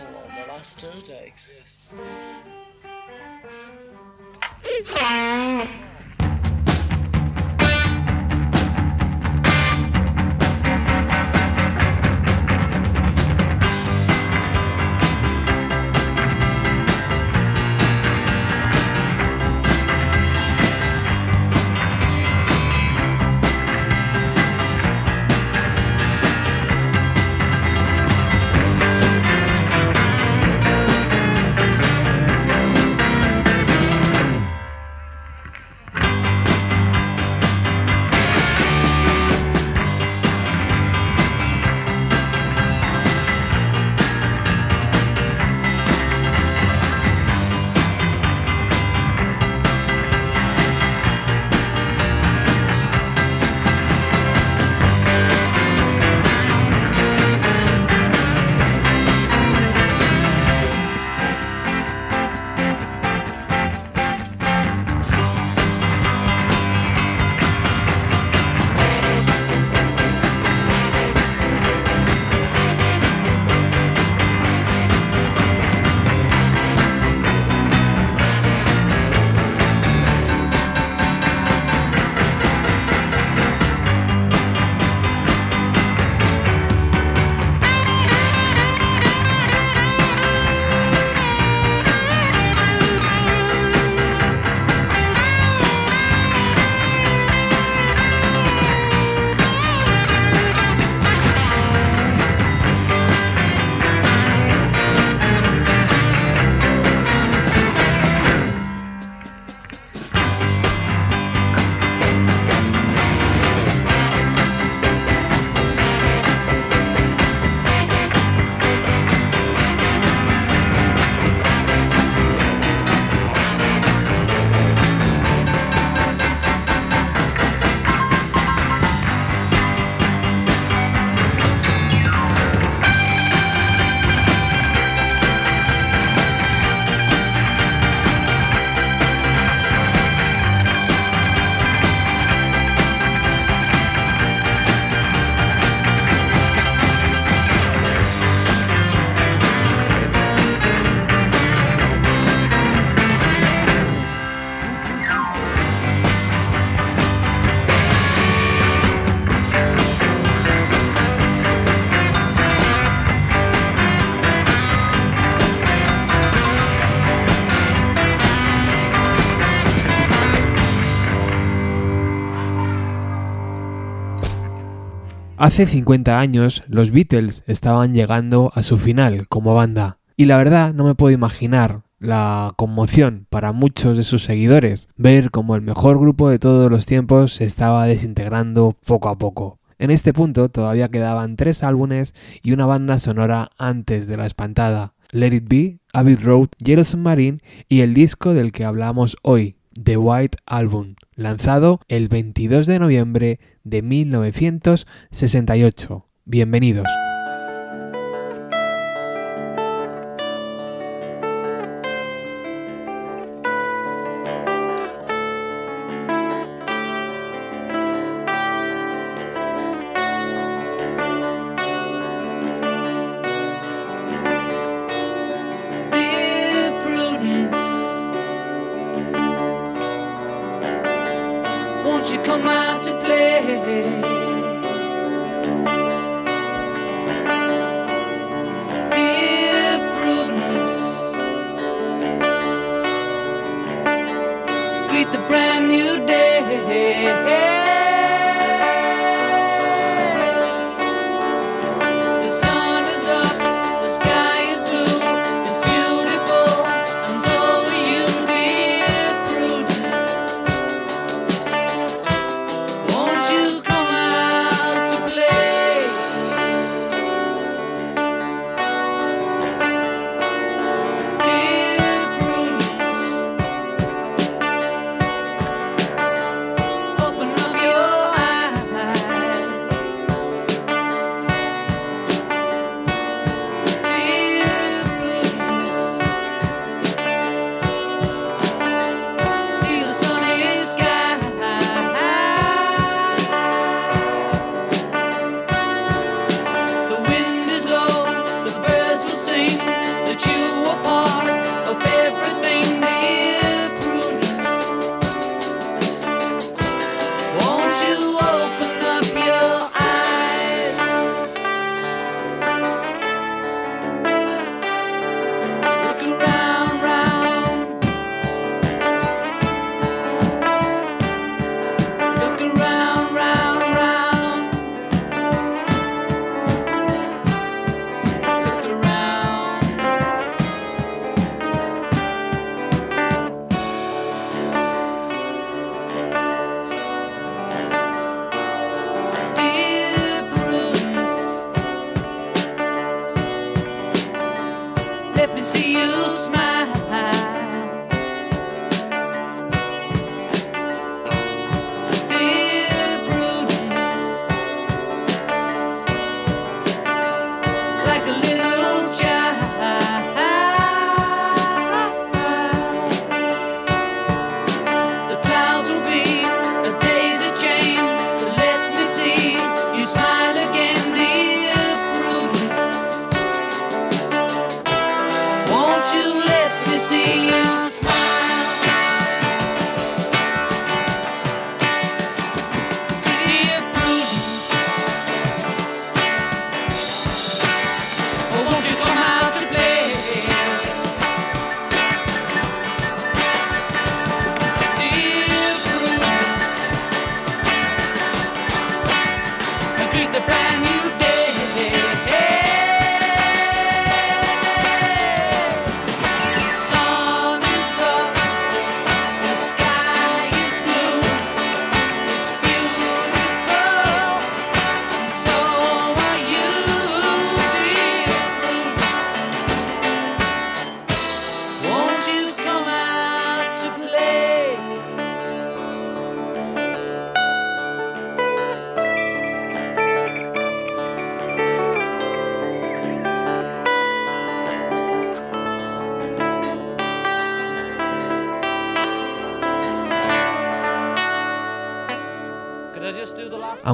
on the last two takes. Hace 50 años los Beatles estaban llegando a su final como banda y la verdad no me puedo imaginar la conmoción para muchos de sus seguidores ver como el mejor grupo de todos los tiempos se estaba desintegrando poco a poco. En este punto todavía quedaban tres álbumes y una banda sonora antes de la espantada. Let It Be, Abbey Road, Yellow Submarine y el disco del que hablamos hoy, The White Album, lanzado el 22 de noviembre de 1968. Bienvenidos.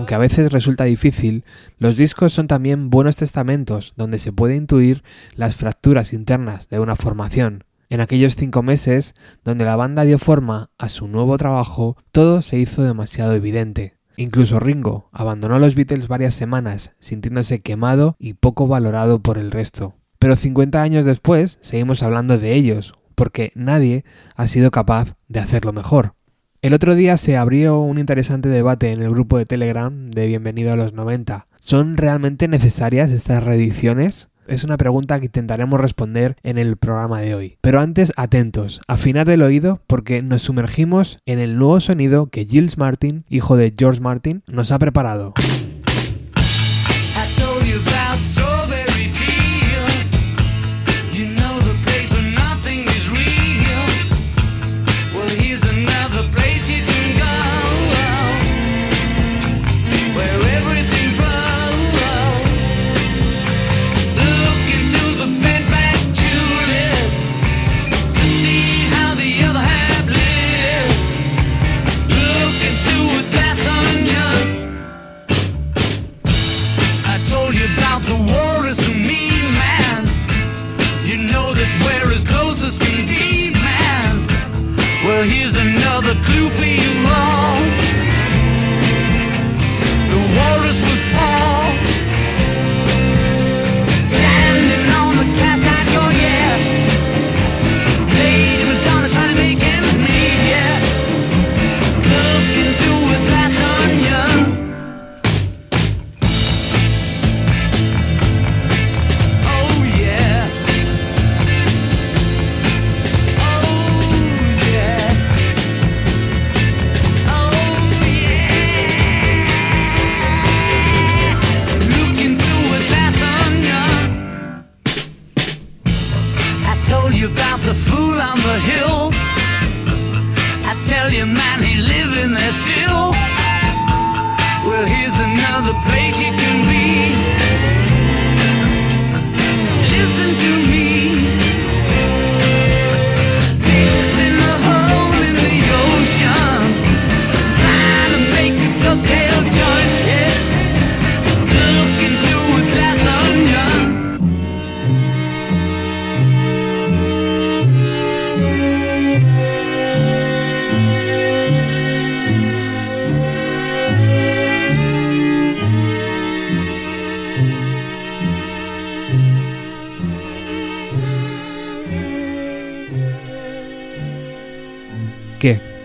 Aunque a veces resulta difícil, los discos son también buenos testamentos donde se puede intuir las fracturas internas de una formación. En aquellos cinco meses, donde la banda dio forma a su nuevo trabajo, todo se hizo demasiado evidente. Incluso Ringo abandonó los Beatles varias semanas, sintiéndose quemado y poco valorado por el resto. Pero 50 años después seguimos hablando de ellos, porque nadie ha sido capaz de hacerlo mejor. El otro día se abrió un interesante debate en el grupo de Telegram de Bienvenido a los 90. ¿Son realmente necesarias estas reediciones? Es una pregunta que intentaremos responder en el programa de hoy. Pero antes, atentos, afinad el oído porque nos sumergimos en el nuevo sonido que Gilles Martin, hijo de George Martin, nos ha preparado.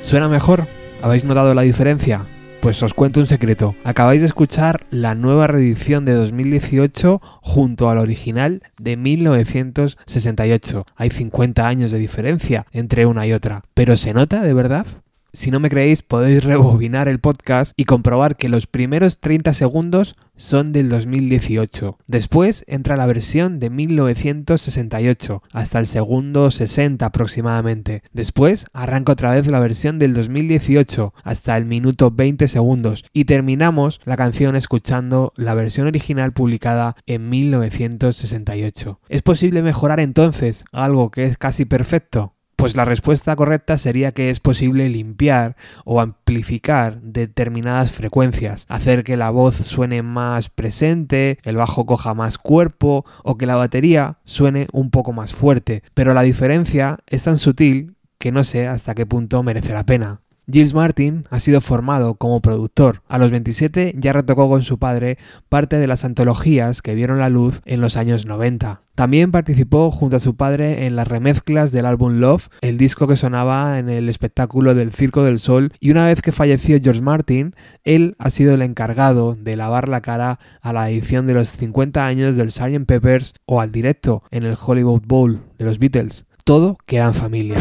¿Suena mejor? ¿Habéis notado la diferencia? Pues os cuento un secreto. Acabáis de escuchar la nueva reedición de 2018 junto al original de 1968. Hay 50 años de diferencia entre una y otra. ¿Pero se nota de verdad? Si no me creéis, podéis rebobinar el podcast y comprobar que los primeros 30 segundos son del 2018. Después entra la versión de 1968, hasta el segundo 60 aproximadamente. Después arranca otra vez la versión del 2018, hasta el minuto 20 segundos. Y terminamos la canción escuchando la versión original publicada en 1968. ¿Es posible mejorar entonces algo que es casi perfecto? Pues la respuesta correcta sería que es posible limpiar o amplificar determinadas frecuencias, hacer que la voz suene más presente, el bajo coja más cuerpo o que la batería suene un poco más fuerte, pero la diferencia es tan sutil que no sé hasta qué punto merece la pena. Gilles Martin ha sido formado como productor. A los 27 ya retocó con su padre parte de las antologías que vieron la luz en los años 90. También participó junto a su padre en las remezclas del álbum Love, el disco que sonaba en el espectáculo del Circo del Sol, y una vez que falleció George Martin, él ha sido el encargado de lavar la cara a la edición de los 50 años del Sgt. Peppers o al directo en el Hollywood Bowl de los Beatles. Todo queda en familia.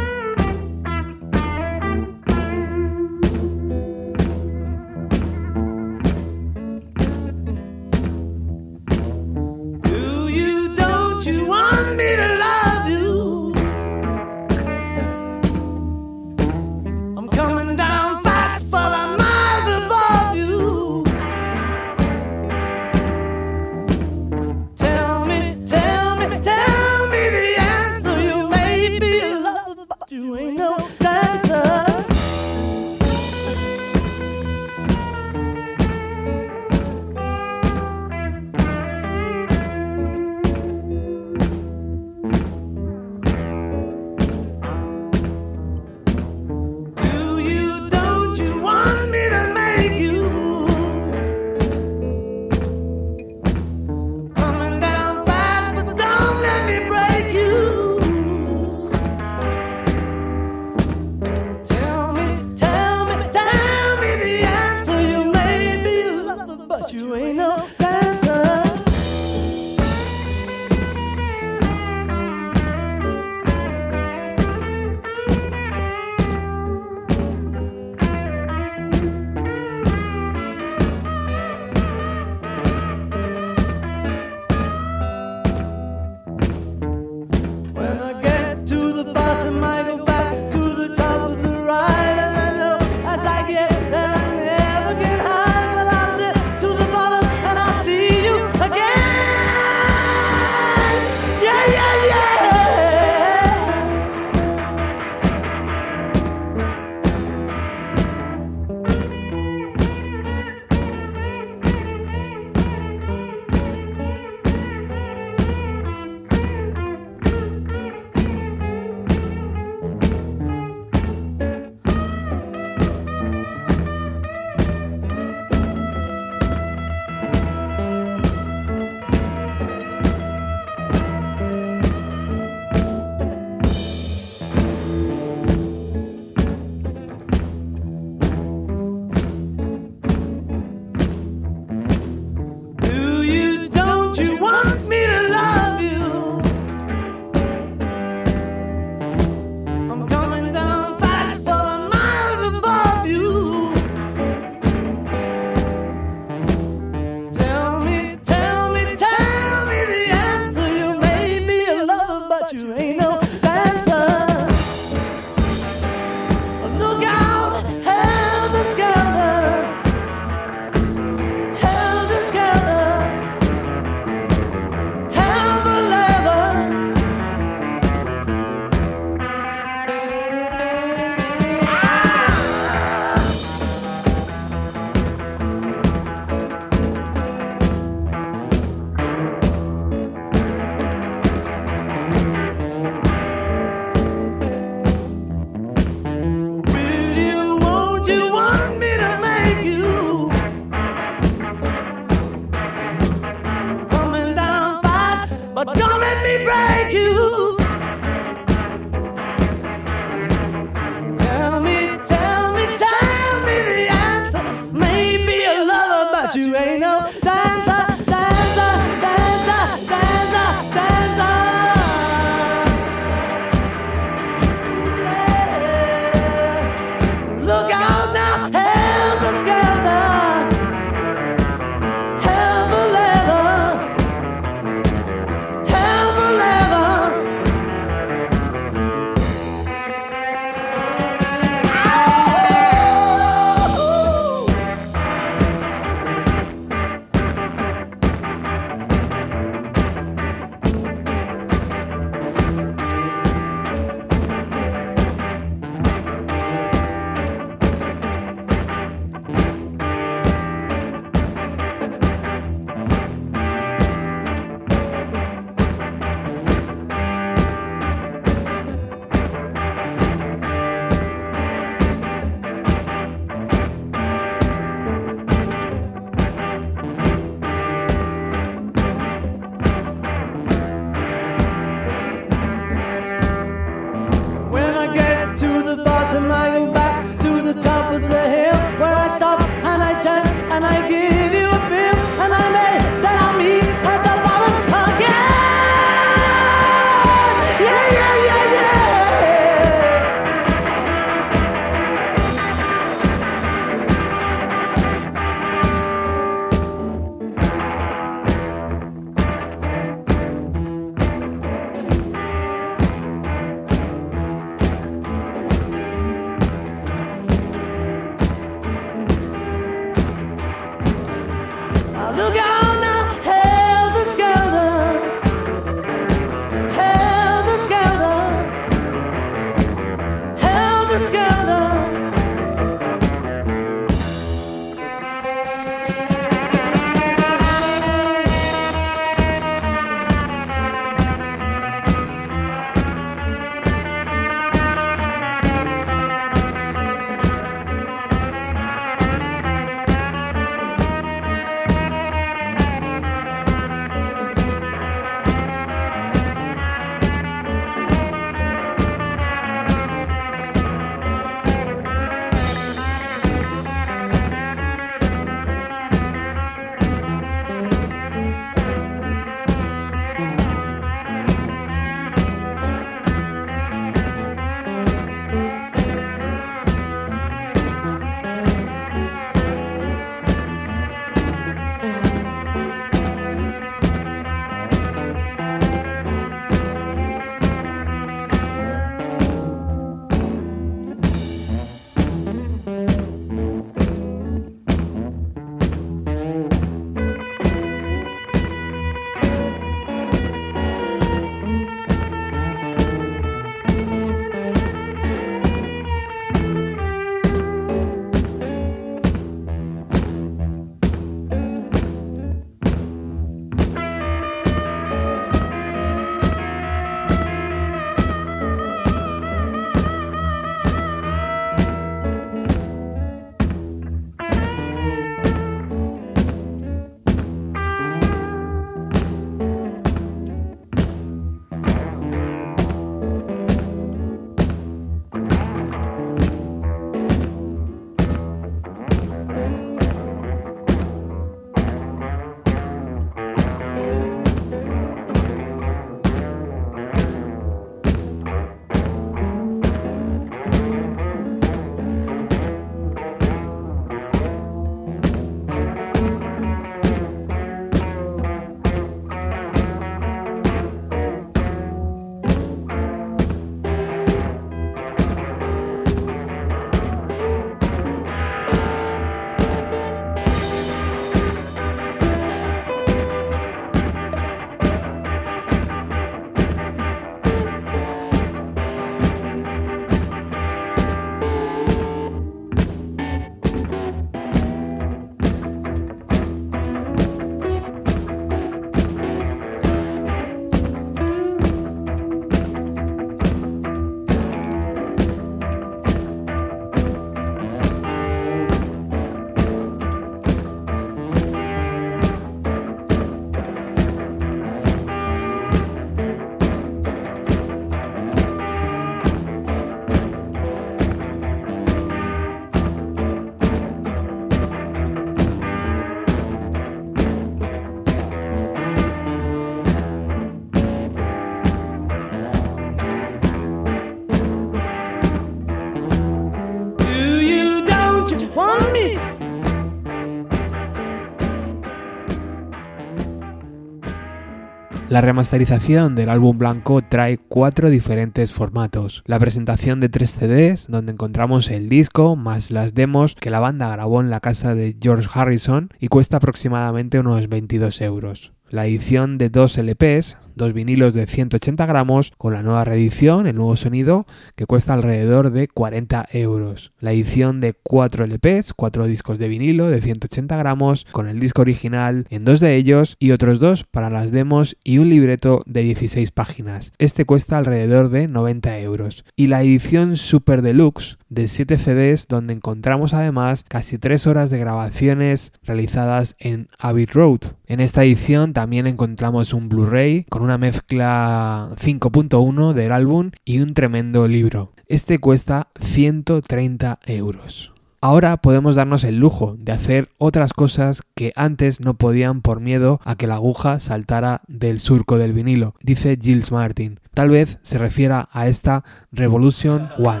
La remasterización del álbum blanco trae cuatro diferentes formatos. La presentación de tres CDs, donde encontramos el disco más las demos que la banda grabó en la casa de George Harrison y cuesta aproximadamente unos 22 euros la edición de dos LPs, dos vinilos de 180 gramos, con la nueva reedición, el nuevo sonido, que cuesta alrededor de 40 euros. La edición de cuatro LPs, cuatro discos de vinilo de 180 gramos, con el disco original en dos de ellos y otros dos para las demos y un libreto de 16 páginas. Este cuesta alrededor de 90 euros. Y la edición Super Deluxe de 7 CDs donde encontramos además casi 3 horas de grabaciones realizadas en Abbey Road. En esta edición también encontramos un Blu-ray con una mezcla 5.1 del álbum y un tremendo libro. Este cuesta 130 euros. Ahora podemos darnos el lujo de hacer otras cosas que antes no podían por miedo a que la aguja saltara del surco del vinilo, dice Gilles Martin. Tal vez se refiera a esta Revolution One.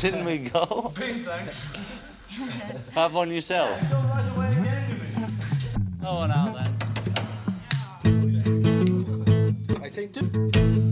Didn't we go? Have one yourself. Oh, now then. I take two.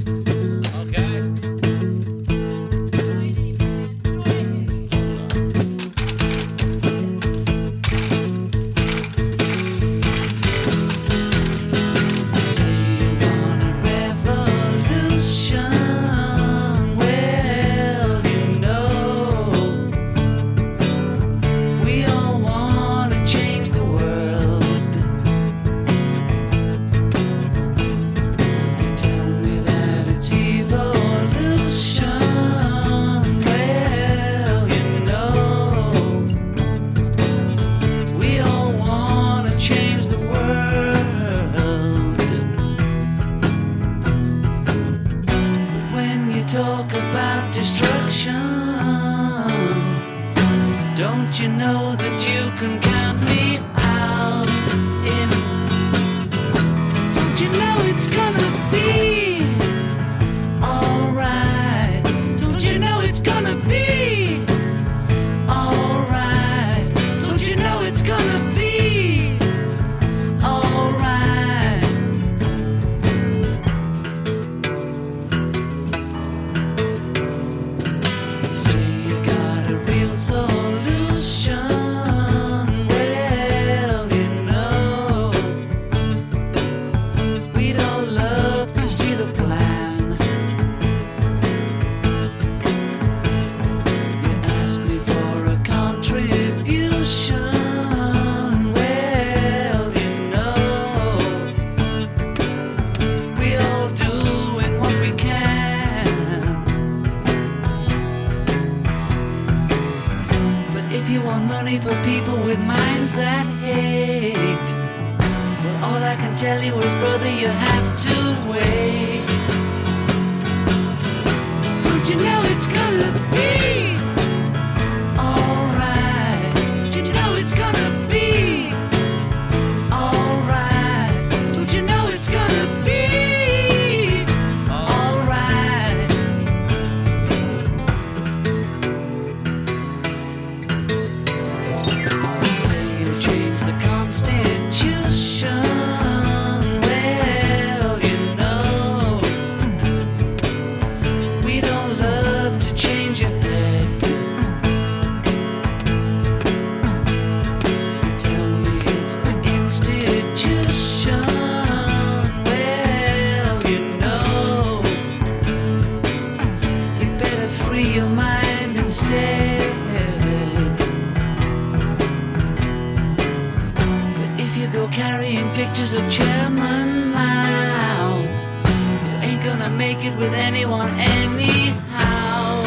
It with anyone anyhow.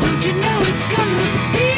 Don't you know it's gonna be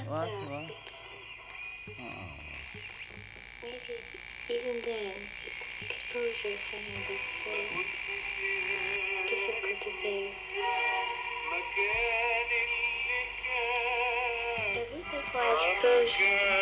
it's not though. Maybe even then, exposure is something that's so difficult to bear. The reason why exposure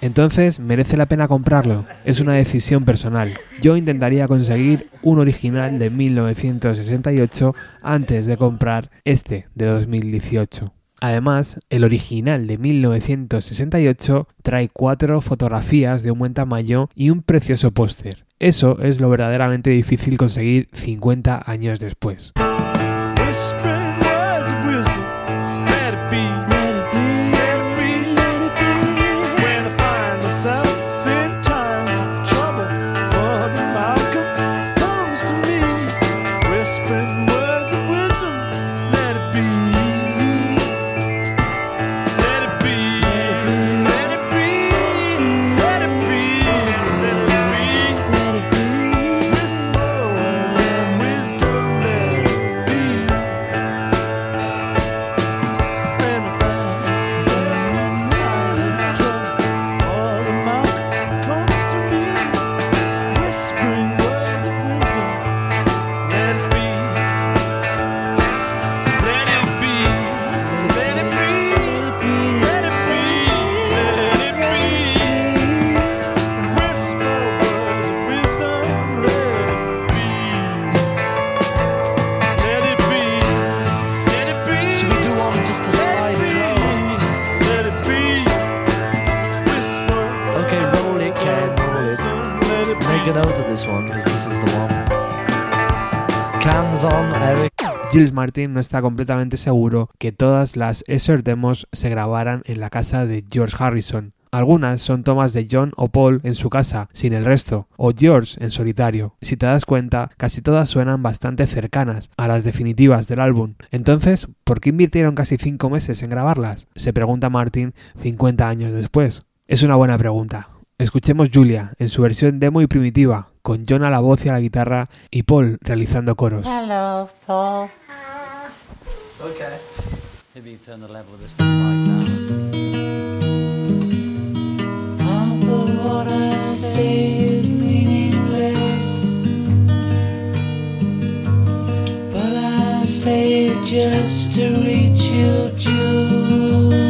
Entonces, ¿merece la pena comprarlo? Es una decisión personal. Yo intentaría conseguir un original de 1968 antes de comprar este de 2018. Además, el original de 1968 trae cuatro fotografías de un buen tamaño y un precioso póster. Eso es lo verdaderamente difícil conseguir 50 años después. Gilles Martin no está completamente seguro que todas las Esser demos se grabaran en la casa de George Harrison. Algunas son tomas de John o Paul en su casa, sin el resto, o George en solitario. Si te das cuenta, casi todas suenan bastante cercanas a las definitivas del álbum. Entonces, ¿por qué invirtieron casi 5 meses en grabarlas? Se pregunta Martin 50 años después. Es una buena pregunta. Escuchemos Julia en su versión demo y primitiva, con John a la voz y a la guitarra y Paul realizando coros. Hello, Paul. Okay. Maybe you turn the level of this mic down. Half of what I say is meaningless, but I say it just to reach you, Julia.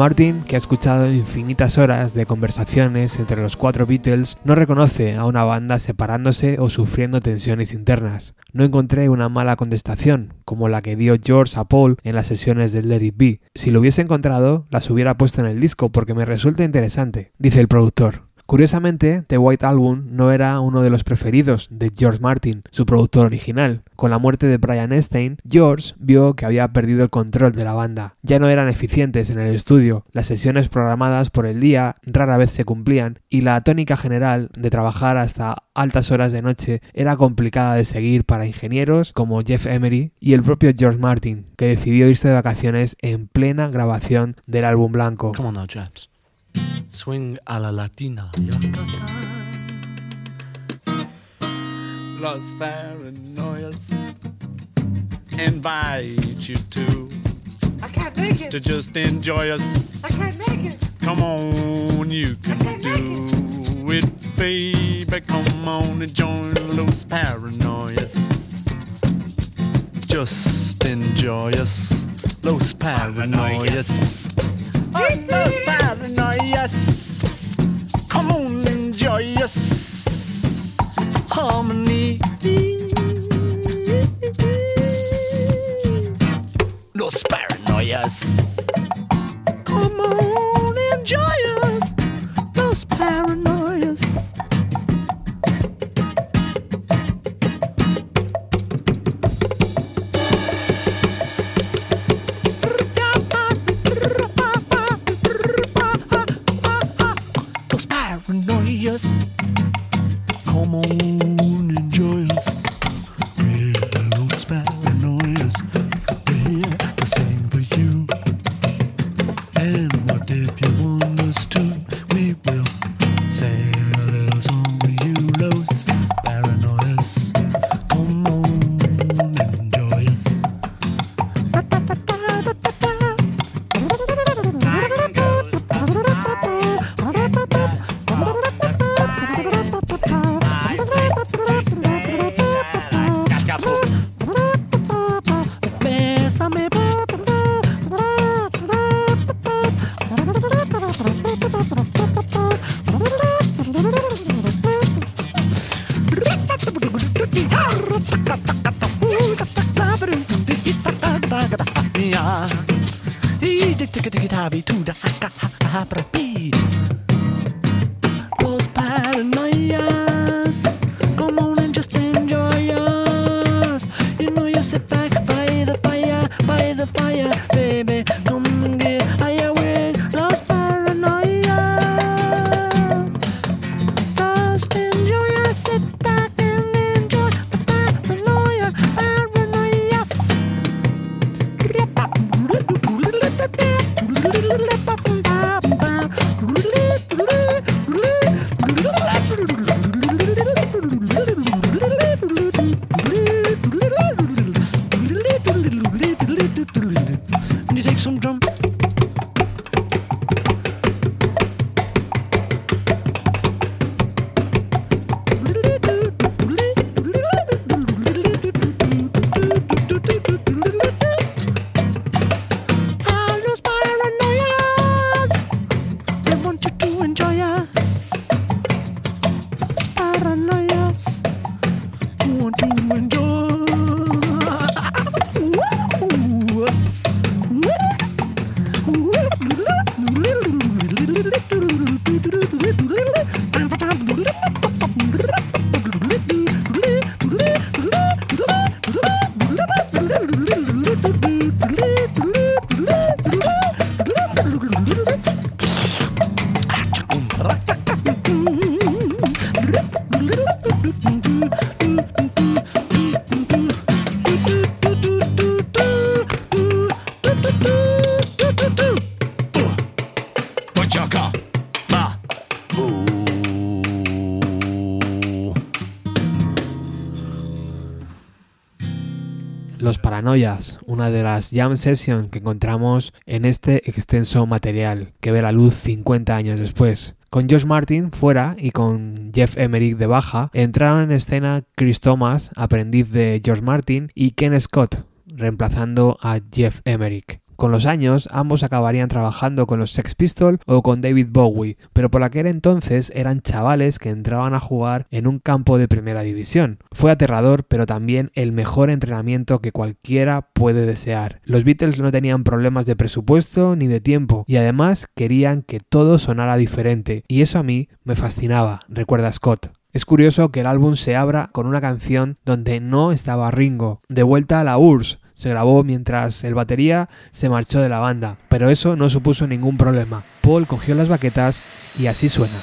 Martin, que ha escuchado infinitas horas de conversaciones entre los cuatro Beatles, no reconoce a una banda separándose o sufriendo tensiones internas. No encontré una mala contestación, como la que dio George a Paul en las sesiones del Let It Be. Si lo hubiese encontrado, las hubiera puesto en el disco porque me resulta interesante, dice el productor. Curiosamente, The White Album no era uno de los preferidos de George Martin, su productor original. Con la muerte de Brian Epstein, George vio que había perdido el control de la banda. Ya no eran eficientes en el estudio, las sesiones programadas por el día rara vez se cumplían y la tónica general de trabajar hasta altas horas de noche era complicada de seguir para ingenieros como Jeff Emery y el propio George Martin, que decidió irse de vacaciones en plena grabación del álbum blanco. Swing a la latina. Los paranoias invite you to I can't make it. to just enjoy us. I can't make it. Come on, you can do it, baby. Come on and join Los Paranoias. Just enjoy us, Los Paranoias. Oh, Los Paranoias. Come on, enjoy us. Harmony. Los Paranoias. Come on, enjoy us. Jam sessions que encontramos en este extenso material que ve la luz 50 años después. Con Josh Martin fuera y con Jeff Emerick de baja, entraron en escena Chris Thomas, aprendiz de George Martin, y Ken Scott, reemplazando a Jeff Emerick. Con los años, ambos acabarían trabajando con los Sex Pistols o con David Bowie, pero por aquel entonces eran chavales que entraban a jugar en un campo de primera división. Fue aterrador, pero también el mejor entrenamiento que cualquiera puede desear. Los Beatles no tenían problemas de presupuesto ni de tiempo, y además querían que todo sonara diferente, y eso a mí me fascinaba, recuerda Scott. Es curioso que el álbum se abra con una canción donde no estaba Ringo. De vuelta a la URSS, se grabó mientras el batería se marchó de la banda, pero eso no supuso ningún problema. Paul cogió las baquetas y así suena.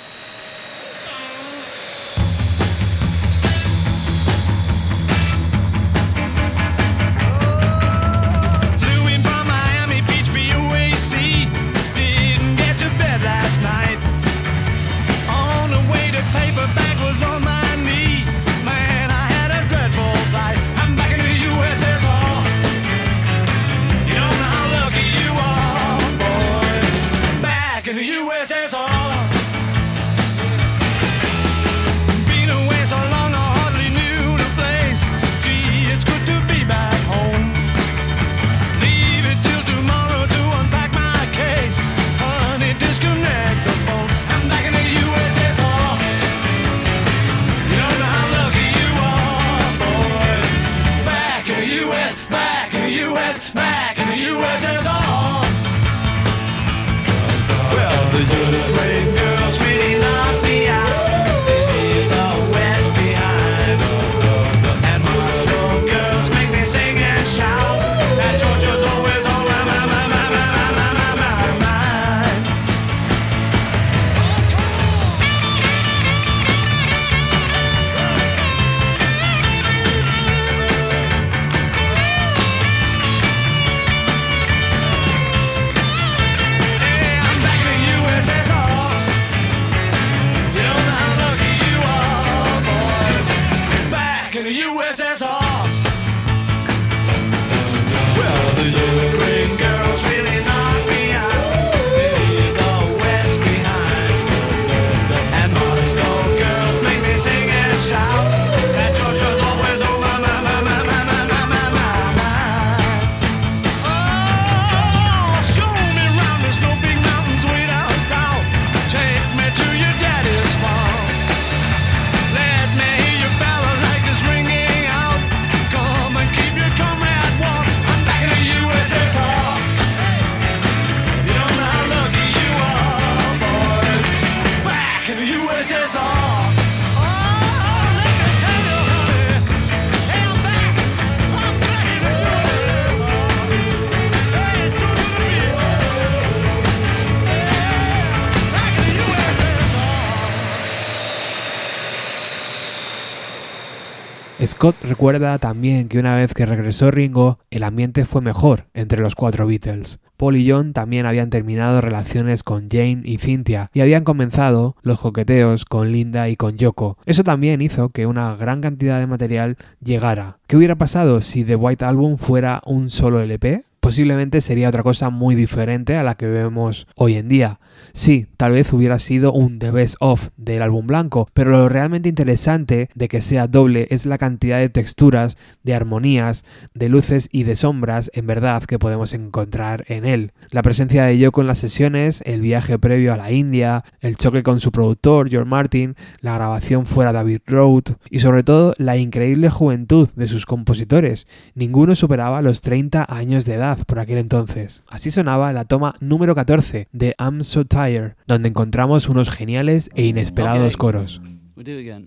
Scott recuerda también que una vez que regresó Ringo, el ambiente fue mejor entre los cuatro Beatles. Paul y John también habían terminado relaciones con Jane y Cynthia y habían comenzado los coqueteos con Linda y con Yoko. Eso también hizo que una gran cantidad de material llegara. ¿Qué hubiera pasado si The White Album fuera un solo LP? Posiblemente sería otra cosa muy diferente a la que vemos hoy en día. Sí, tal vez hubiera sido un The Best Of del álbum blanco, pero lo realmente interesante de que sea doble es la cantidad de texturas, de armonías, de luces y de sombras en verdad que podemos encontrar en él. La presencia de Yoko en las sesiones, el viaje previo a la India, el choque con su productor George Martin, la grabación fuera David Road y sobre todo la increíble juventud de sus compositores. Ninguno superaba los 30 años de edad por aquel entonces. Así sonaba la toma número 14 de I'm So Tired, donde encontramos unos geniales e inesperados Ok. coros. We'll do it again.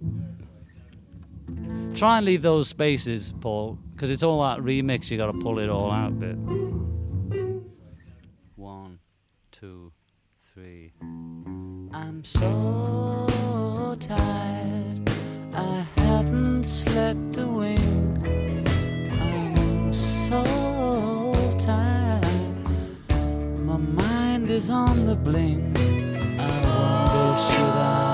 Try and leave those spaces, Paul, because it's all that remix. You got to pull it all out a bit. One, two, three. I'm so tired. I haven't slept a wink. I'm so is on the blink. I wonder should I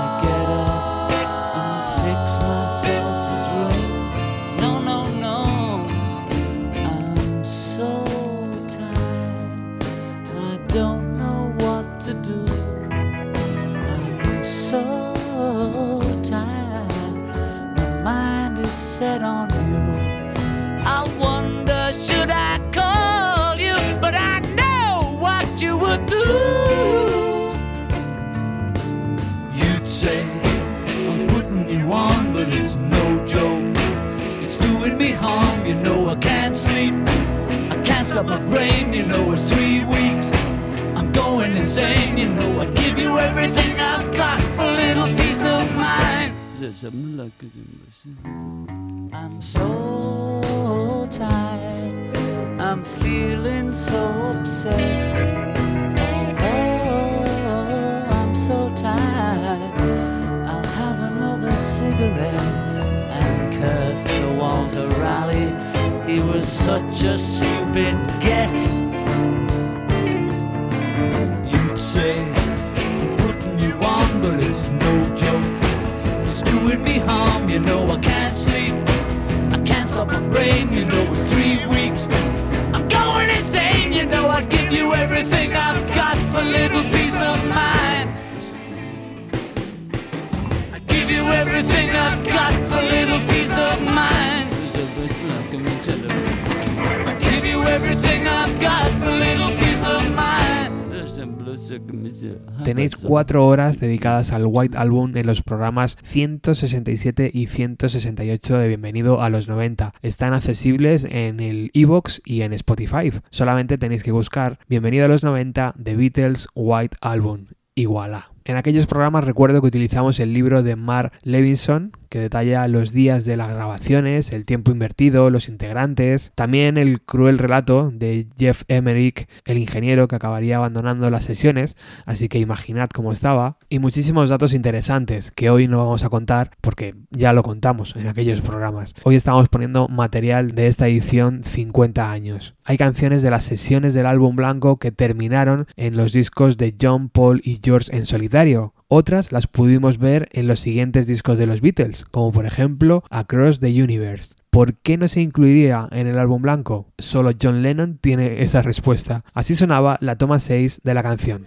insane, you know I give you everything I've got for a little peace of mind. I'm so tired. I'm feeling so upset. Oh, I'm so tired. I'll have another cigarette and curse to Walter Raleigh. He was such a stupid get. You know I can't sleep. I can't stop my brain, you know it's three weeks. I'm going insane, you know I'd give you everything I've got for little peace of mind. I'd give you everything I've got for little peace of mind. I'd give you everything I've got for little peace of mind. Tenéis cuatro horas dedicadas al White Album en los programas 167 y 168 de Bienvenido a los 90. Están accesibles en el iBox y en Spotify. Solamente tenéis que buscar Bienvenido a los 90 de Beatles White Album. Iguala. En aquellos programas recuerdo que utilizamos el libro de Mark Levinson, que detalla los días de las grabaciones, el tiempo invertido, los integrantes, también el cruel relato de Jeff Emerick, el ingeniero que acabaría abandonando las sesiones, así que imaginad cómo estaba, y muchísimos datos interesantes que hoy no vamos a contar porque ya lo contamos en aquellos programas. Hoy estamos poniendo material de esta edición 50 años. Hay canciones de las sesiones del álbum blanco que terminaron en los discos de John, Paul y George en solitario. Otras las pudimos ver en los siguientes discos de los Beatles, como por ejemplo Across the Universe. ¿Por qué no se incluiría en el álbum blanco? Solo John Lennon tiene esa respuesta. Así sonaba la toma 6 de la canción.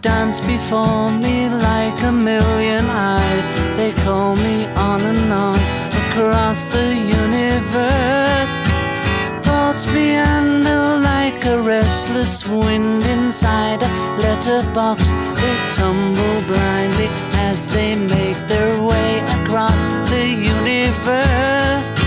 dance before me like a million eyes. They call me on and on across the universe. Thoughts meander like a restless wind inside a letterbox. They tumble blindly as they make their way across the universe.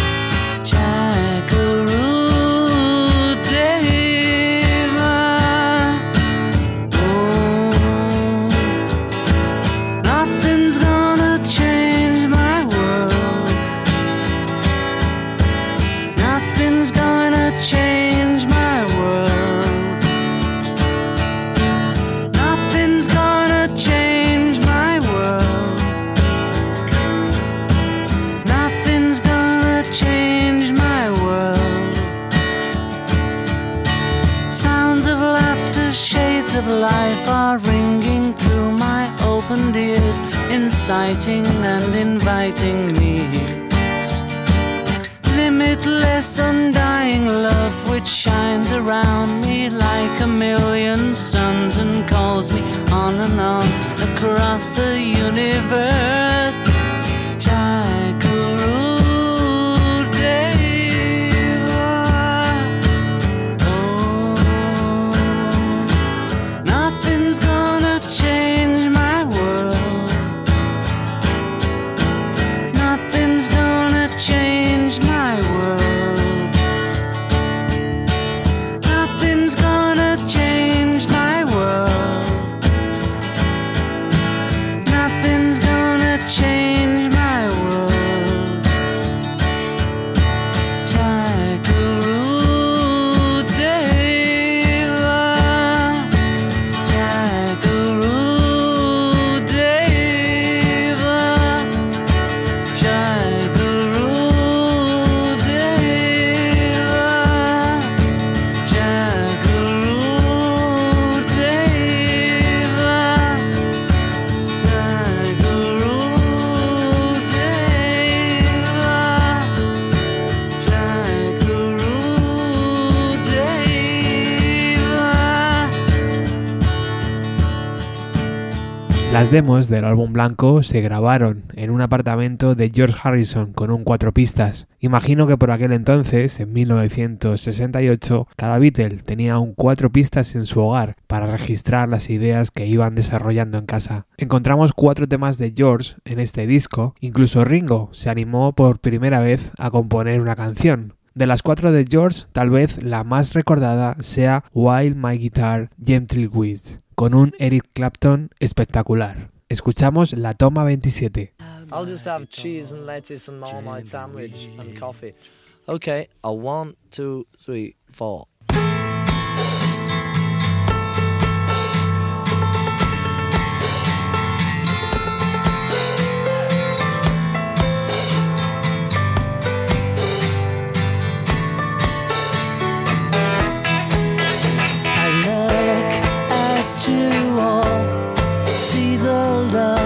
Las demos del álbum blanco se grabaron en un apartamento de George Harrison con un cuatro pistas. Imagino que por aquel entonces, en 1968, cada Beatle tenía un cuatro pistas en su hogar para registrar las ideas que iban desarrollando en casa. Encontramos cuatro temas de George en este disco, incluso Ringo se animó por primera vez a componer una canción. De las cuatro de George, tal vez la más recordada sea While My Guitar Gently Weeps, con un Eric Clapton espectacular. Escuchamos la toma 27. I'll just have cheese and lettuce and marmite sandwich and coffee. Okay, a one, two, three, four. At you all, see the lover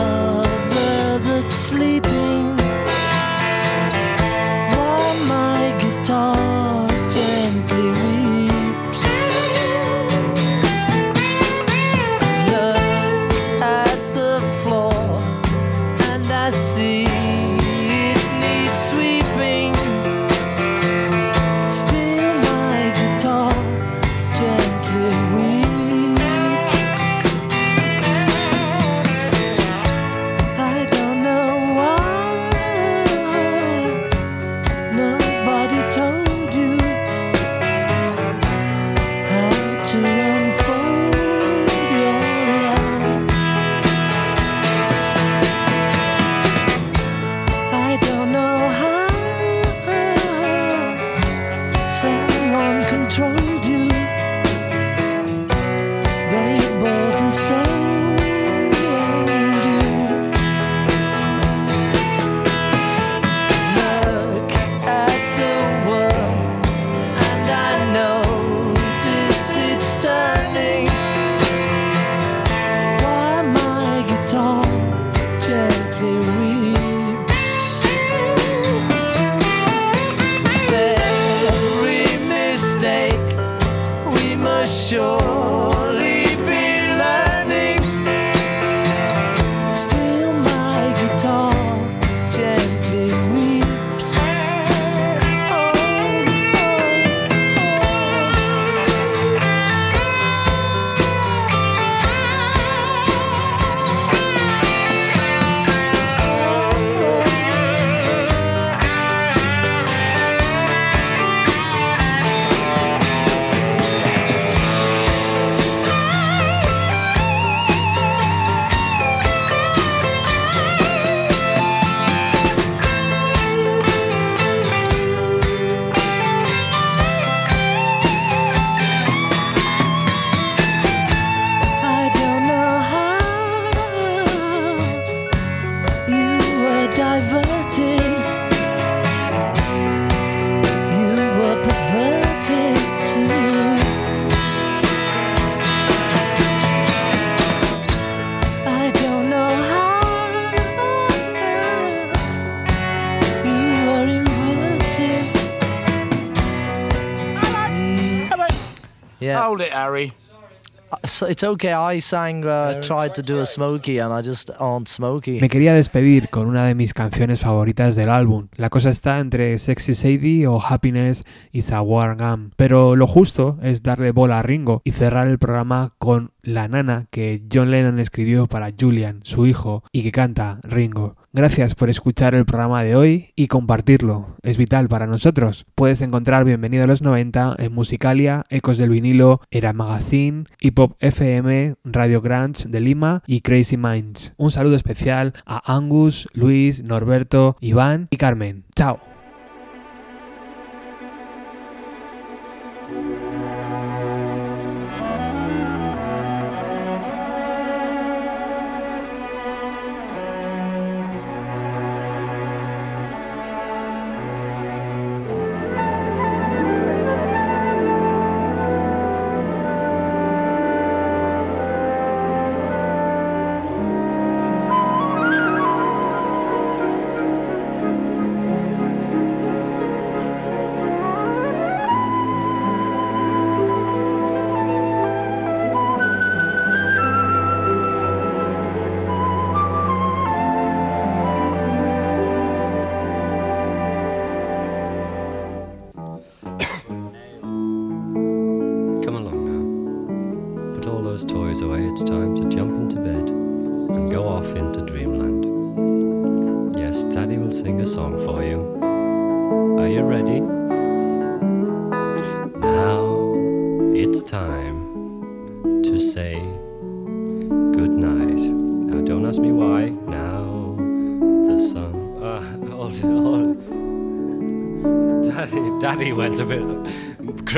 it's okay. I sang, uh, tried to do a Smokey, and I just aren't Smokey. Me quería despedir con una de mis canciones favoritas del álbum. La cosa está entre Sexy Sadie o Happiness is a War Gun. Pero lo justo es darle bola a Ringo y cerrar el programa con La Nana que John Lennon escribió para Julian, su hijo, y que canta Ringo. Gracias por escuchar el programa de hoy y compartirlo. Es vital para nosotros. Puedes encontrar Bienvenido a los 90 en Musicalia, Ecos del Vinilo, Era Magazine, Hip Hop FM, Radio Grants de Lima y Crazy Minds. Un saludo especial a Angus, Luis, Norberto, Iván y Carmen. Chao.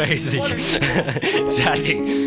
Crazy. Daddy.